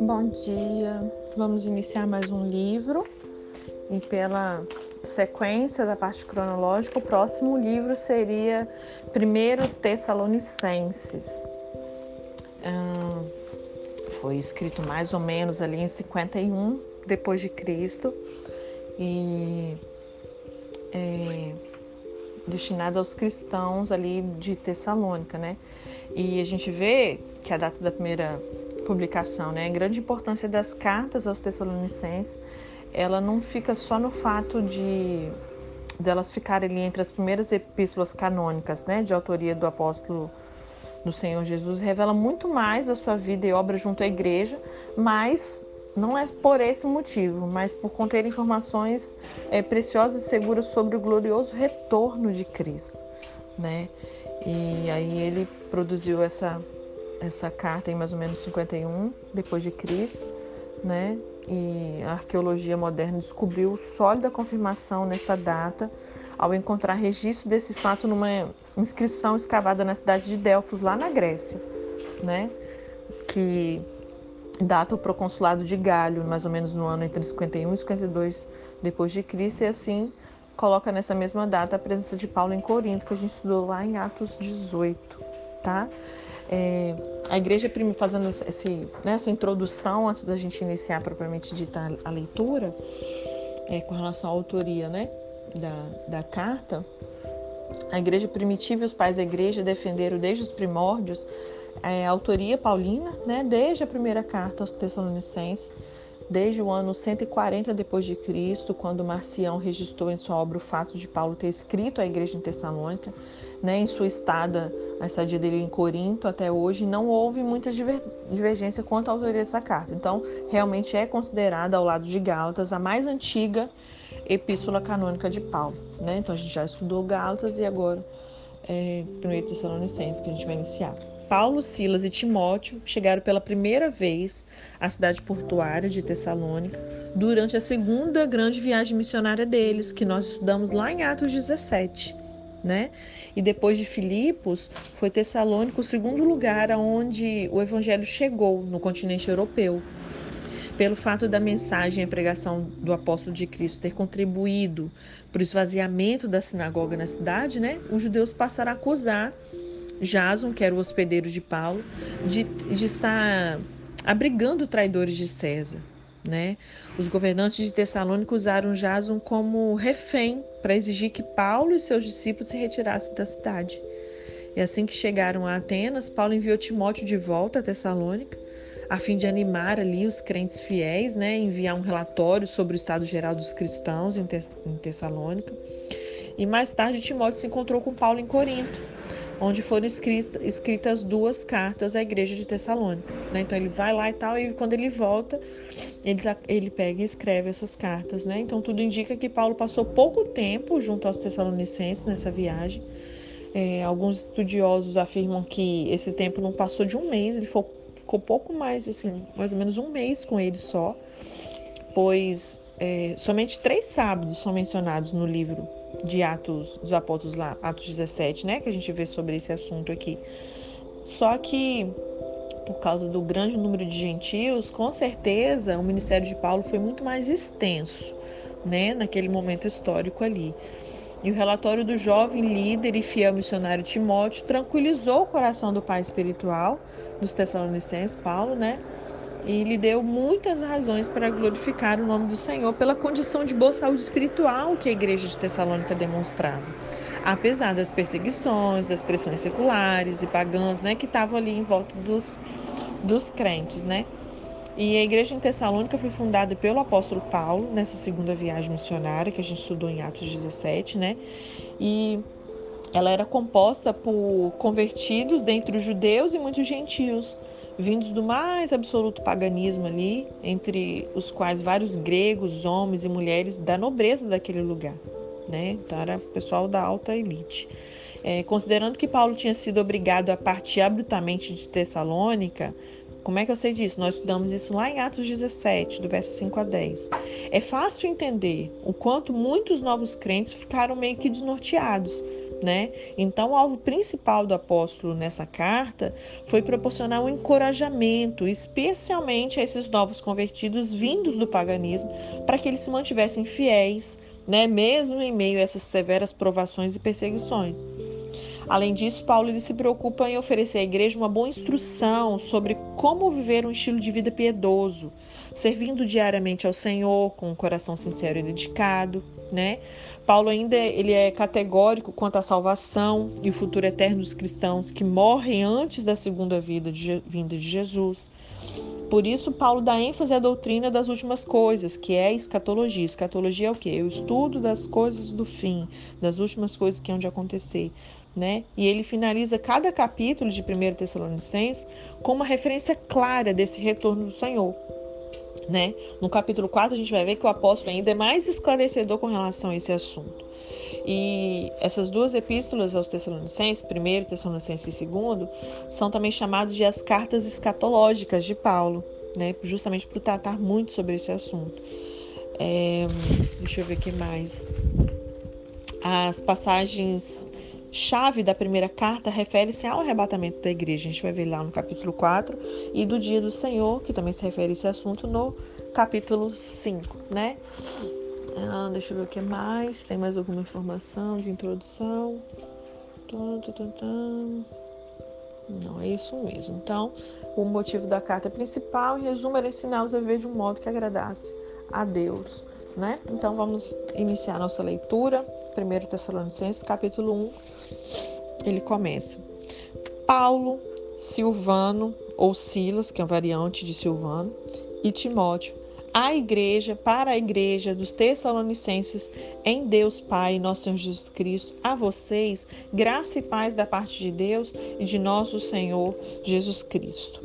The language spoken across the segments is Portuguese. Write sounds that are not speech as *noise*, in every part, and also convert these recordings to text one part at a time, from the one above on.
Bom dia, vamos iniciar mais um livro e pela sequência da parte cronológica, o próximo livro seria 1 Tessalonicenses. Hum, foi escrito mais ou menos ali em 51 depois de Cristo e é, destinado aos cristãos ali de Tessalônica, né? E a gente vê que a data da primeira publicação, né, a grande importância das cartas aos Tessalonicenses, ela não fica só no fato de delas ficarem ali entre as primeiras epístolas canônicas, né, de autoria do apóstolo do Senhor Jesus, revela muito mais da sua vida e obra junto à igreja, mas não é por esse motivo, mas por conter informações é, preciosas e seguras sobre o glorioso retorno de Cristo, né? E aí ele produziu essa essa carta em mais ou menos 51 depois de Cristo, né? E a arqueologia moderna descobriu sólida confirmação nessa data ao encontrar registro desse fato numa inscrição escavada na cidade de Delfos, lá na Grécia, né? Que data o proconsulado de Galho, mais ou menos no ano entre 51 e 52 depois de Cristo, e assim coloca nessa mesma data a presença de Paulo em Corinto, que a gente estudou lá em Atos 18, tá? É, a igreja fazendo esse, né, essa introdução antes da gente iniciar propriamente dita a leitura, é, com relação à autoria né, da, da carta, a igreja primitiva e os pais da igreja defenderam desde os primórdios é, a autoria paulina, né, desde a primeira carta aos Tessalonicenses, desde o ano 140 depois de Cristo, quando Marcião registrou em sua obra o fato de Paulo ter escrito à igreja em Tessalônica, né, em sua estada, a estadia dele em Corinto até hoje, não houve muita divergência quanto à autoria dessa carta. Então, realmente é considerada ao lado de Gálatas a mais antiga epístola canônica de Paulo. Né? Então, a gente já estudou Gálatas e agora é, 1 Tessalonicenses, que a gente vai iniciar. Paulo, Silas e Timóteo chegaram pela primeira vez à cidade portuária de Tessalônica durante a segunda grande viagem missionária deles, que nós estudamos lá em Atos 17. Né? E depois de Filipos, foi Tessalônica o segundo lugar aonde o evangelho chegou no continente europeu. Pelo fato da mensagem e pregação do apóstolo de Cristo ter contribuído para o esvaziamento da sinagoga na cidade, né? Os judeus passaram a acusar Jason, que era o hospedeiro de Paulo, de, de estar abrigando traidores de César. Né? Os governantes de Tessalônica usaram Jason como refém para exigir que Paulo e seus discípulos se retirassem da cidade. E assim que chegaram a Atenas, Paulo enviou Timóteo de volta a Tessalônica, a fim de animar ali os crentes fiéis, né? enviar um relatório sobre o estado geral dos cristãos em, Tessalônica. E mais tarde, Timóteo se encontrou com Paulo em Corinto onde foram escritas duas cartas à igreja de Tessalônica. Né? Então ele vai lá e tal, e quando ele volta, ele, ele pega e escreve essas cartas. Né? Então tudo indica que Paulo passou pouco tempo junto aos Tessalonicenses nessa viagem. É, alguns estudiosos afirmam que esse tempo não passou de um mês, ele ficou, ficou pouco mais, assim, mais ou menos um mês com ele só, pois é, somente três sábados são mencionados no livro de Atos dos Apóstolos lá, Atos 17, né, que a gente vê sobre esse assunto aqui. Só que por causa do grande número de gentios, com certeza o ministério de Paulo foi muito mais extenso, né, naquele momento histórico ali. E o relatório do jovem líder e fiel missionário Timóteo tranquilizou o coração do pai espiritual dos Tessalonicenses, Paulo, né? E lhe deu muitas razões para glorificar o nome do Senhor pela condição de boa saúde espiritual que a igreja de Tessalônica demonstrava, apesar das perseguições, das pressões seculares e pagãs, né, que estavam ali em volta dos, dos crentes, né? E a igreja em Tessalônica foi fundada pelo apóstolo Paulo nessa segunda viagem missionária que a gente estudou em Atos 17, né? E ela era composta por convertidos dentre os judeus e muitos gentios vindos do mais absoluto paganismo ali, entre os quais vários gregos, homens e mulheres da nobreza daquele lugar. Né? Então era pessoal da alta elite. É, considerando que Paulo tinha sido obrigado a partir abruptamente de Tessalônica, como é que eu sei disso? Nós estudamos isso lá em Atos 17, do verso 5 a 10. É fácil entender o quanto muitos novos crentes ficaram meio que desnorteados né? Então, o alvo principal do apóstolo nessa carta foi proporcionar um encorajamento, especialmente a esses novos convertidos vindos do paganismo, para que eles se mantivessem fiéis, né? Mesmo em meio a essas severas provações e perseguições. Além disso, Paulo ele se preocupa em oferecer à igreja uma boa instrução sobre como viver um estilo de vida piedoso, servindo diariamente ao Senhor com um coração sincero e dedicado, né? Paulo ainda ele é categórico quanto à salvação e o futuro eterno dos cristãos que morrem antes da segunda vida de, vinda de Jesus. Por isso, Paulo dá ênfase à doutrina das últimas coisas, que é a escatologia. Escatologia é o quê? O estudo das coisas do fim, das últimas coisas que hão de acontecer. Né? E ele finaliza cada capítulo de 1 Tessalonicenses com uma referência clara desse retorno do Senhor. Né? No capítulo 4, a gente vai ver que o apóstolo ainda é mais esclarecedor com relação a esse assunto. E essas duas epístolas aos Tessalonicenses, 1 Tessalonicenses e 2, são também chamadas de as cartas escatológicas de Paulo, né? justamente por tratar muito sobre esse assunto. É, deixa eu ver o que mais. As passagens chave da primeira carta refere-se ao arrebatamento da igreja. A gente vai ver lá no capítulo 4 e do dia do Senhor, que também se refere a esse assunto no capítulo 5, né? Ah, deixa eu ver o que mais. Tem mais alguma informação de introdução? Não, é isso mesmo. Então, o motivo da carta principal, em resumo, era ensiná-los a viver de um modo que agradasse a Deus, né? Então, vamos iniciar nossa leitura. 1 Tessalonicenses, capítulo 1, ele começa. Paulo, Silvano, ou Silas, que é uma variante de Silvano, e Timóteo, a igreja, para a igreja dos Tessalonicenses, em Deus Pai, nosso Senhor Jesus Cristo, a vocês, graça e paz da parte de Deus e de nosso Senhor Jesus Cristo.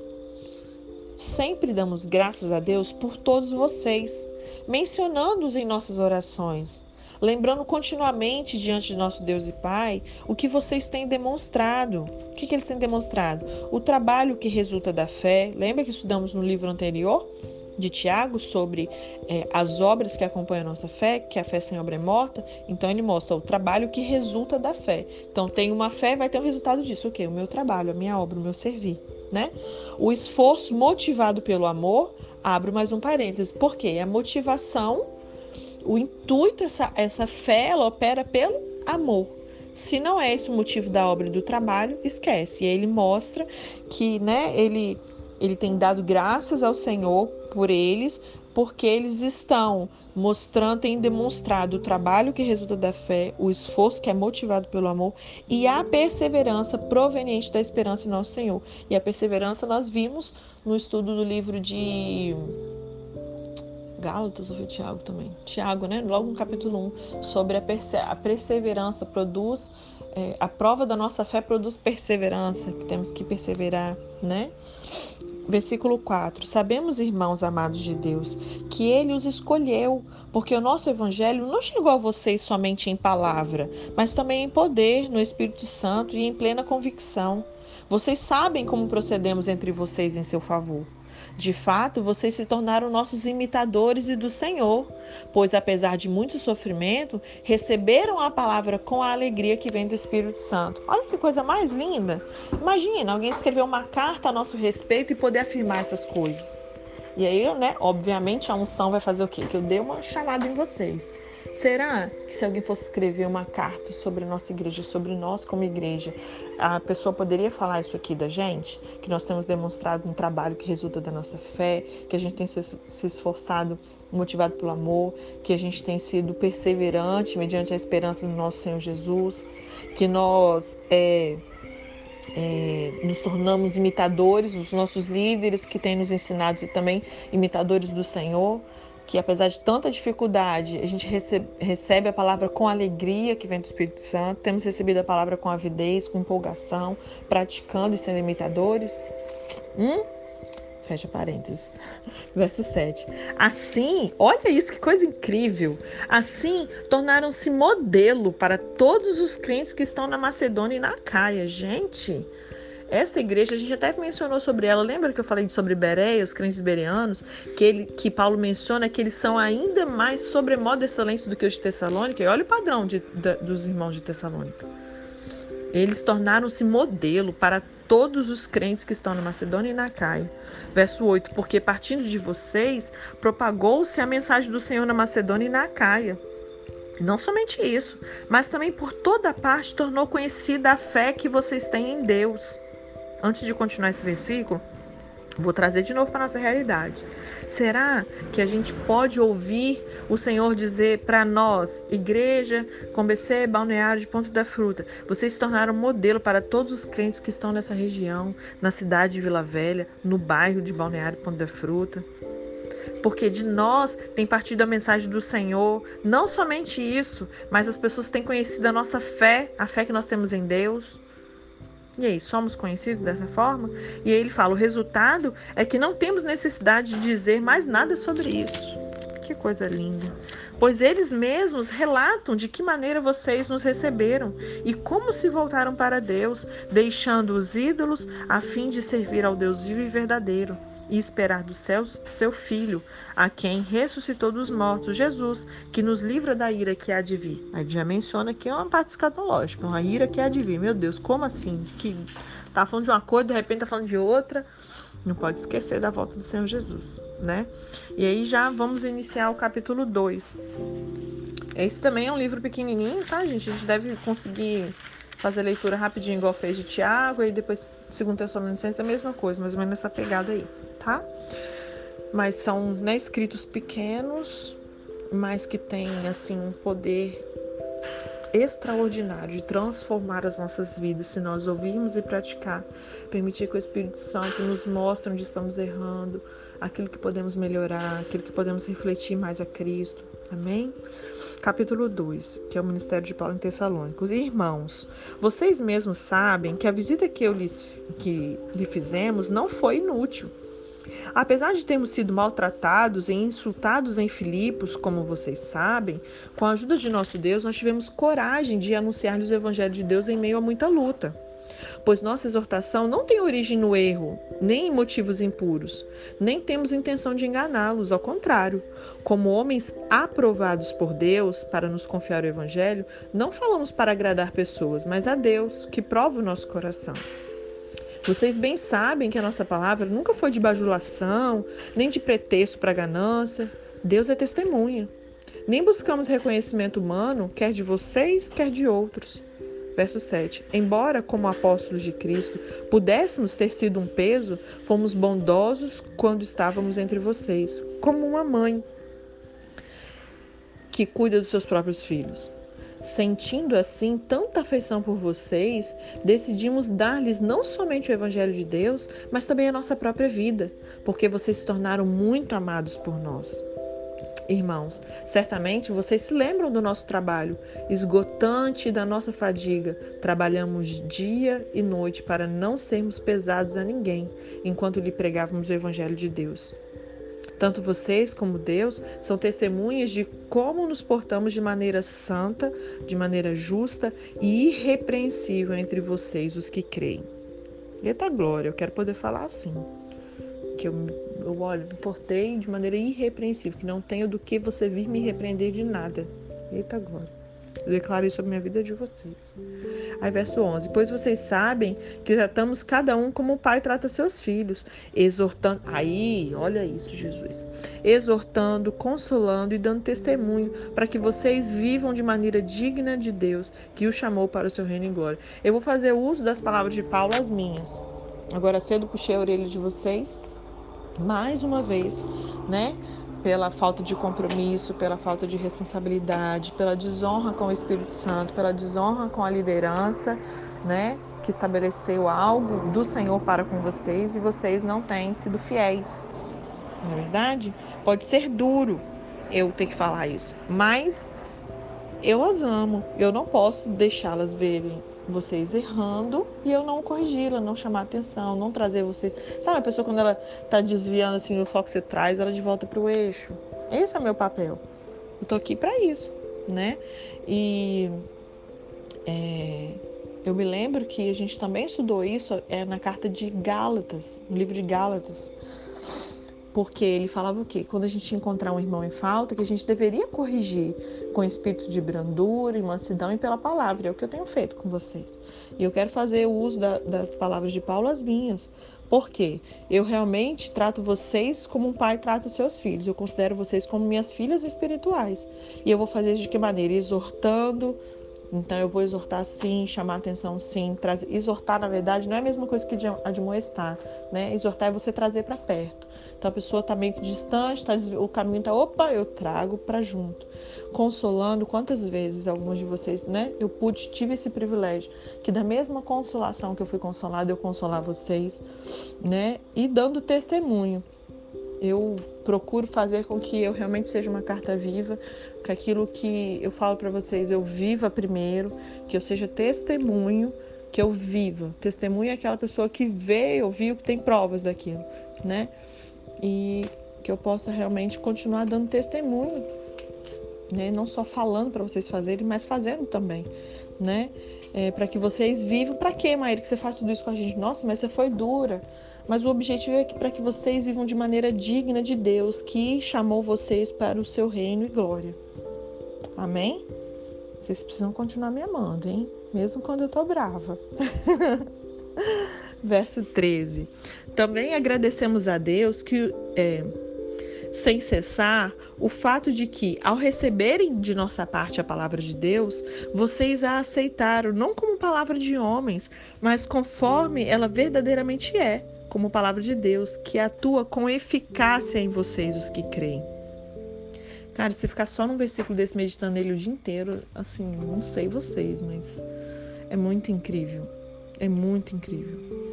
Sempre damos graças a Deus por todos vocês, mencionando-os em nossas orações lembrando continuamente diante de nosso Deus e Pai o que vocês têm demonstrado. O que, que eles têm demonstrado? O trabalho que resulta da fé. Lembra que estudamos no livro anterior? de Tiago sobre é, as obras que acompanham a nossa fé, que a fé sem obra é morta. Então ele mostra o trabalho que resulta da fé. Então tem uma fé, vai ter um resultado disso, o quê? O meu trabalho, a minha obra, o meu servir, né? O esforço motivado pelo amor, abro mais um parênteses, porque a motivação o intuito, essa, essa fé, ela opera pelo amor. Se não é esse o motivo da obra e do trabalho, esquece. E aí ele mostra que né, ele, ele tem dado graças ao Senhor por eles, porque eles estão mostrando, têm demonstrado o trabalho que resulta da fé, o esforço que é motivado pelo amor e a perseverança proveniente da esperança em nosso Senhor. E a perseverança nós vimos no estudo do livro de Gálatas ou foi Tiago também? Tiago, né? Logo no capítulo 1, sobre a, perse a perseverança produz, é, a prova da nossa fé produz perseverança, que temos que perseverar, né? Versículo 4: Sabemos, irmãos amados de Deus, que Ele os escolheu, porque o nosso Evangelho não chegou a vocês somente em palavra, mas também em poder, no Espírito Santo e em plena convicção. Vocês sabem como procedemos entre vocês em seu favor. De fato, vocês se tornaram nossos imitadores e do Senhor, pois apesar de muito sofrimento, receberam a palavra com a alegria que vem do Espírito Santo. Olha que coisa mais linda! Imagina alguém escrever uma carta a nosso respeito e poder afirmar essas coisas. E aí, né, obviamente a unção vai fazer o quê? Que eu dei uma chamada em vocês. Será que se alguém fosse escrever uma carta sobre nossa igreja, sobre nós como igreja, a pessoa poderia falar isso aqui da gente? Que nós temos demonstrado um trabalho que resulta da nossa fé, que a gente tem se esforçado motivado pelo amor, que a gente tem sido perseverante mediante a esperança no nosso Senhor Jesus, que nós é, é, nos tornamos imitadores dos nossos líderes que têm nos ensinado e também imitadores do Senhor que apesar de tanta dificuldade, a gente recebe, recebe, a palavra com alegria que vem do Espírito Santo, temos recebido a palavra com avidez, com empolgação, praticando e sendo imitadores. Hum? Fecha parênteses. *laughs* Verso 7. Assim, olha isso, que coisa incrível. Assim, tornaram-se modelo para todos os crentes que estão na Macedônia e na Caia. Gente, essa igreja, a gente até mencionou sobre ela, lembra que eu falei sobre Bereia, os crentes bereanos, que, ele, que Paulo menciona que eles são ainda mais sobremodo excelentes do que os de Tessalônica? E olha o padrão de, dos irmãos de Tessalônica. Eles tornaram-se modelo para todos os crentes que estão na Macedônia e na Caia. Verso 8: Porque partindo de vocês, propagou-se a mensagem do Senhor na Macedônia e na Caia. Não somente isso, mas também por toda parte tornou conhecida a fé que vocês têm em Deus. Antes de continuar esse versículo, Vou trazer de novo para nossa realidade. Será que a gente pode ouvir o Senhor dizer para nós, igreja, com BC, balneário de Ponto da Fruta, vocês se tornaram modelo para todos os crentes que estão nessa região, na cidade de Vila Velha, no bairro de Balneário Ponto da Fruta? Porque de nós tem partido a mensagem do Senhor, não somente isso, mas as pessoas têm conhecido a nossa fé, a fé que nós temos em Deus. E aí, somos conhecidos dessa forma? E aí ele fala: o resultado é que não temos necessidade de dizer mais nada sobre isso. Que coisa linda. Pois eles mesmos relatam de que maneira vocês nos receberam e como se voltaram para Deus, deixando os ídolos a fim de servir ao Deus vivo e verdadeiro e esperar dos céus seu Filho, a quem ressuscitou dos mortos, Jesus, que nos livra da ira que há de vir. Aí já menciona que é uma parte escatológica, uma ira que há de vir. Meu Deus, como assim? Que tá falando de uma coisa, de repente tá falando de outra. Não pode esquecer da volta do Senhor Jesus, né? E aí já vamos iniciar o capítulo 2. Esse também é um livro pequenininho, tá, gente? A gente deve conseguir fazer leitura rapidinho, igual fez de Tiago, e depois, segundo Tessalonicenses, é a mesma coisa, mais ou menos essa pegada aí tá? Mas são né, escritos pequenos, mas que têm assim um poder extraordinário de transformar as nossas vidas se nós ouvirmos e praticar, permitir que o Espírito Santo nos mostre onde estamos errando, aquilo que podemos melhorar, aquilo que podemos refletir mais a Cristo. Amém? Capítulo 2, que é o ministério de Paulo em Tessalônicos. Irmãos, vocês mesmos sabem que a visita que eu lhes que lhe fizemos não foi inútil. Apesar de termos sido maltratados e insultados em Filipos, como vocês sabem, com a ajuda de nosso Deus, nós tivemos coragem de anunciar-lhes o Evangelho de Deus em meio a muita luta. Pois nossa exortação não tem origem no erro, nem em motivos impuros, nem temos intenção de enganá-los, ao contrário. Como homens aprovados por Deus para nos confiar o Evangelho, não falamos para agradar pessoas, mas a Deus, que prova o nosso coração. Vocês bem sabem que a nossa palavra nunca foi de bajulação, nem de pretexto para ganância. Deus é testemunha. Nem buscamos reconhecimento humano, quer de vocês, quer de outros. Verso 7. Embora, como apóstolos de Cristo, pudéssemos ter sido um peso, fomos bondosos quando estávamos entre vocês, como uma mãe que cuida dos seus próprios filhos. Sentindo assim tanta afeição por vocês, decidimos dar-lhes não somente o Evangelho de Deus, mas também a nossa própria vida, porque vocês se tornaram muito amados por nós. Irmãos, certamente vocês se lembram do nosso trabalho esgotante da nossa fadiga. Trabalhamos dia e noite para não sermos pesados a ninguém enquanto lhe pregávamos o Evangelho de Deus. Tanto vocês como Deus são testemunhas de como nos portamos de maneira santa, de maneira justa e irrepreensível entre vocês, os que creem. Eita glória, eu quero poder falar assim. Que eu, eu olho, me portei de maneira irrepreensível, que não tenho do que você vir me repreender de nada. Eita glória. Eu declaro isso sobre minha vida de vocês. Aí, verso 11: Pois vocês sabem que tratamos cada um como o pai trata seus filhos, exortando. Aí, olha isso, Jesus. Exortando, consolando e dando testemunho para que vocês vivam de maneira digna de Deus, que o chamou para o seu reino e glória. Eu vou fazer uso das palavras de Paulo, as minhas. Agora cedo puxei a orelha de vocês, mais uma vez, né? Pela falta de compromisso, pela falta de responsabilidade, pela desonra com o Espírito Santo, pela desonra com a liderança, né, que estabeleceu algo do Senhor para com vocês e vocês não têm sido fiéis. Não é verdade? Pode ser duro eu ter que falar isso, mas eu as amo. Eu não posso deixá-las verem vocês errando e eu não corrigi-la, não chamar atenção, não trazer vocês. Sabe a pessoa quando ela tá desviando assim no foco que você traz, ela de volta para o eixo. Esse é o meu papel. Eu tô aqui para isso, né? E é, eu me lembro que a gente também estudou isso é na carta de Gálatas, no livro de Gálatas. Porque ele falava o quê? Quando a gente encontrar um irmão em falta, que a gente deveria corrigir com espírito de brandura e mansidão e pela palavra. É o que eu tenho feito com vocês. E eu quero fazer o uso da, das palavras de Paulo as minhas. Porque eu realmente trato vocês como um pai trata os seus filhos. Eu considero vocês como minhas filhas espirituais. E eu vou fazer isso de que maneira? Exortando, então eu vou exortar sim, chamar atenção sim, trazer, exortar na verdade não é a mesma coisa que admoestar, né? Exortar é você trazer para perto. Então a pessoa está meio que distante, tá, o caminho está, opa, eu trago para junto. Consolando, quantas vezes alguns de vocês, né? Eu pude, tive esse privilégio, que da mesma consolação que eu fui consolada, eu consolar vocês, né? E dando testemunho. Eu procuro fazer com que eu realmente seja uma carta viva, que aquilo que eu falo para vocês eu viva primeiro, que eu seja testemunho, que eu viva. Testemunho é aquela pessoa que vê, ouviu, que tem provas daquilo, né? E que eu possa realmente continuar dando testemunho, né? Não só falando para vocês fazerem, mas fazendo também, né? É, para que vocês vivam. Para quê, Maíra, que você faz tudo isso com a gente? Nossa, mas você foi dura. Mas o objetivo é que para que vocês vivam de maneira digna de Deus, que chamou vocês para o seu reino e glória. Amém? Vocês precisam continuar me amando, hein? Mesmo quando eu tô brava. *laughs* Verso 13. Também agradecemos a Deus que, é, sem cessar, o fato de que, ao receberem de nossa parte a palavra de Deus, vocês a aceitaram não como palavra de homens, mas conforme ela verdadeiramente é como palavra de Deus, que atua com eficácia em vocês, os que creem. Cara, se ficar só num versículo desse meditando nele o dia inteiro, assim, não sei vocês, mas é muito incrível. É muito incrível.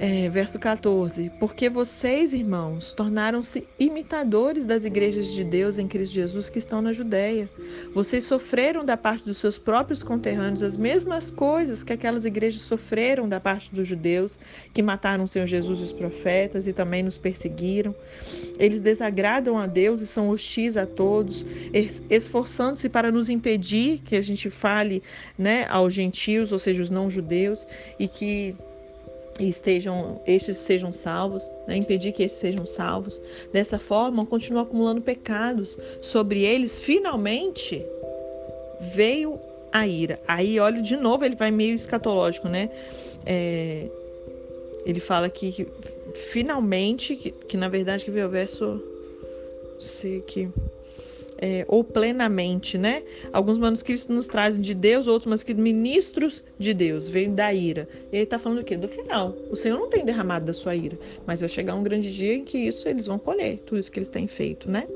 É, verso 14: Porque vocês, irmãos, tornaram-se imitadores das igrejas de Deus em Cristo Jesus que estão na Judéia. Vocês sofreram da parte dos seus próprios conterrâneos as mesmas coisas que aquelas igrejas sofreram da parte dos judeus, que mataram o Senhor Jesus e os profetas e também nos perseguiram. Eles desagradam a Deus e são hostis a todos, esforçando-se para nos impedir que a gente fale né, aos gentios, ou seja, os não-judeus, e que e estejam, estes sejam salvos, né? impedir que estes sejam salvos. Dessa forma, continua acumulando pecados. Sobre eles, finalmente, veio a ira. Aí, olha, de novo, ele vai meio escatológico, né? É, ele fala que, que finalmente, que, que, na verdade que veio o verso. Sei que é, ou plenamente, né? Alguns manuscritos nos trazem de Deus, outros manuscritos ministros de Deus, veio da ira. E ele está falando o quê? Do final. O Senhor não tem derramado da sua ira, mas vai chegar um grande dia em que isso eles vão colher, tudo isso que eles têm feito, né?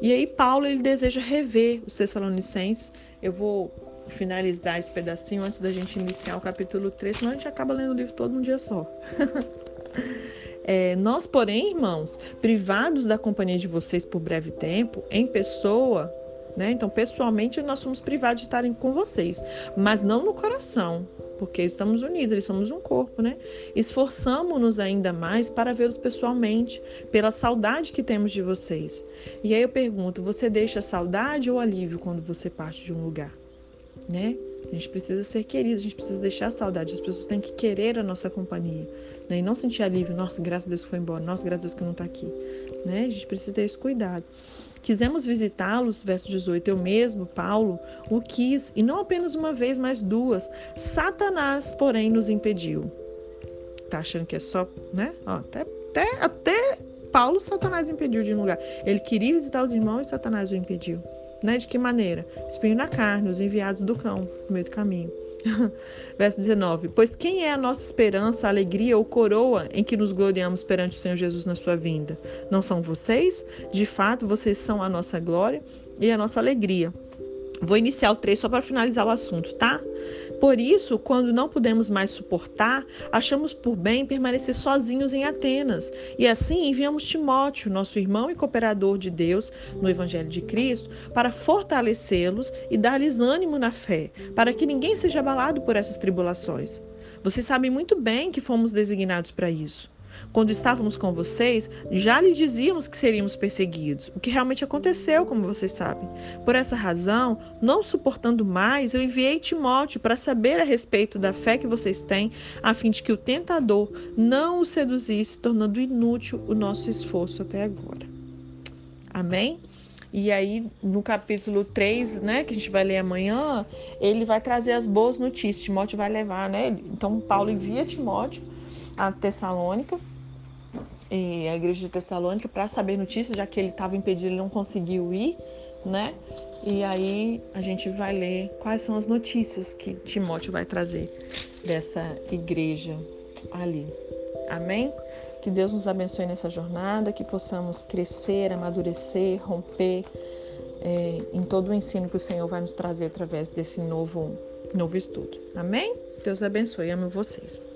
E aí Paulo ele deseja rever os Tessalonicenses. Eu vou finalizar esse pedacinho antes da gente iniciar o capítulo 3, senão a gente acaba lendo o livro todo um dia só. *laughs* É, nós, porém, irmãos, privados da companhia de vocês por breve tempo, em pessoa, né? Então, pessoalmente, nós somos privados de estarem com vocês, mas não no coração, porque estamos unidos, eles somos um corpo, né? Esforçamos-nos ainda mais para vê-los pessoalmente, pela saudade que temos de vocês. E aí eu pergunto: você deixa saudade ou alívio quando você parte de um lugar, né? A gente precisa ser querido, a gente precisa deixar saudade. As pessoas têm que querer a nossa companhia. Né? E não sentir alívio. Nossa, graças a Deus que foi embora. Nossa, graças a Deus que não está aqui. Né? A gente precisa ter esse cuidado. Quisemos visitá-los, verso 18, eu mesmo, Paulo, o quis, e não apenas uma vez, mas duas. Satanás, porém, nos impediu. Tá achando que é só, né? Ó, até, até, até Paulo, Satanás impediu de ir um lugar. Ele queria visitar os irmãos e Satanás o impediu. Né? De que maneira? Espinho na carne, os enviados do cão, no meio do caminho. *laughs* Verso 19: Pois quem é a nossa esperança, alegria ou coroa em que nos gloriamos perante o Senhor Jesus na sua vinda? Não são vocês? De fato, vocês são a nossa glória e a nossa alegria. Vou iniciar o 3 só para finalizar o assunto, tá? Por isso, quando não podemos mais suportar, achamos por bem permanecer sozinhos em Atenas. E assim enviamos Timóteo, nosso irmão e cooperador de Deus no Evangelho de Cristo, para fortalecê-los e dar-lhes ânimo na fé, para que ninguém seja abalado por essas tribulações. Vocês sabem muito bem que fomos designados para isso. Quando estávamos com vocês, já lhe dizíamos que seríamos perseguidos, o que realmente aconteceu, como vocês sabem. Por essa razão, não suportando mais, eu enviei Timóteo para saber a respeito da fé que vocês têm, a fim de que o tentador não o seduzisse, tornando inútil o nosso esforço até agora. Amém? E aí, no capítulo 3, né, que a gente vai ler amanhã, ele vai trazer as boas notícias. Timóteo vai levar, né? Então, Paulo envia Timóteo a Tessalônica, e a igreja de Tessalônica, para saber notícias, já que ele estava impedido, ele não conseguiu ir, né? E aí a gente vai ler quais são as notícias que Timóteo vai trazer dessa igreja ali. Amém? Que Deus nos abençoe nessa jornada, que possamos crescer, amadurecer, romper é, em todo o ensino que o Senhor vai nos trazer através desse novo, novo estudo. Amém? Deus abençoe. Amo vocês.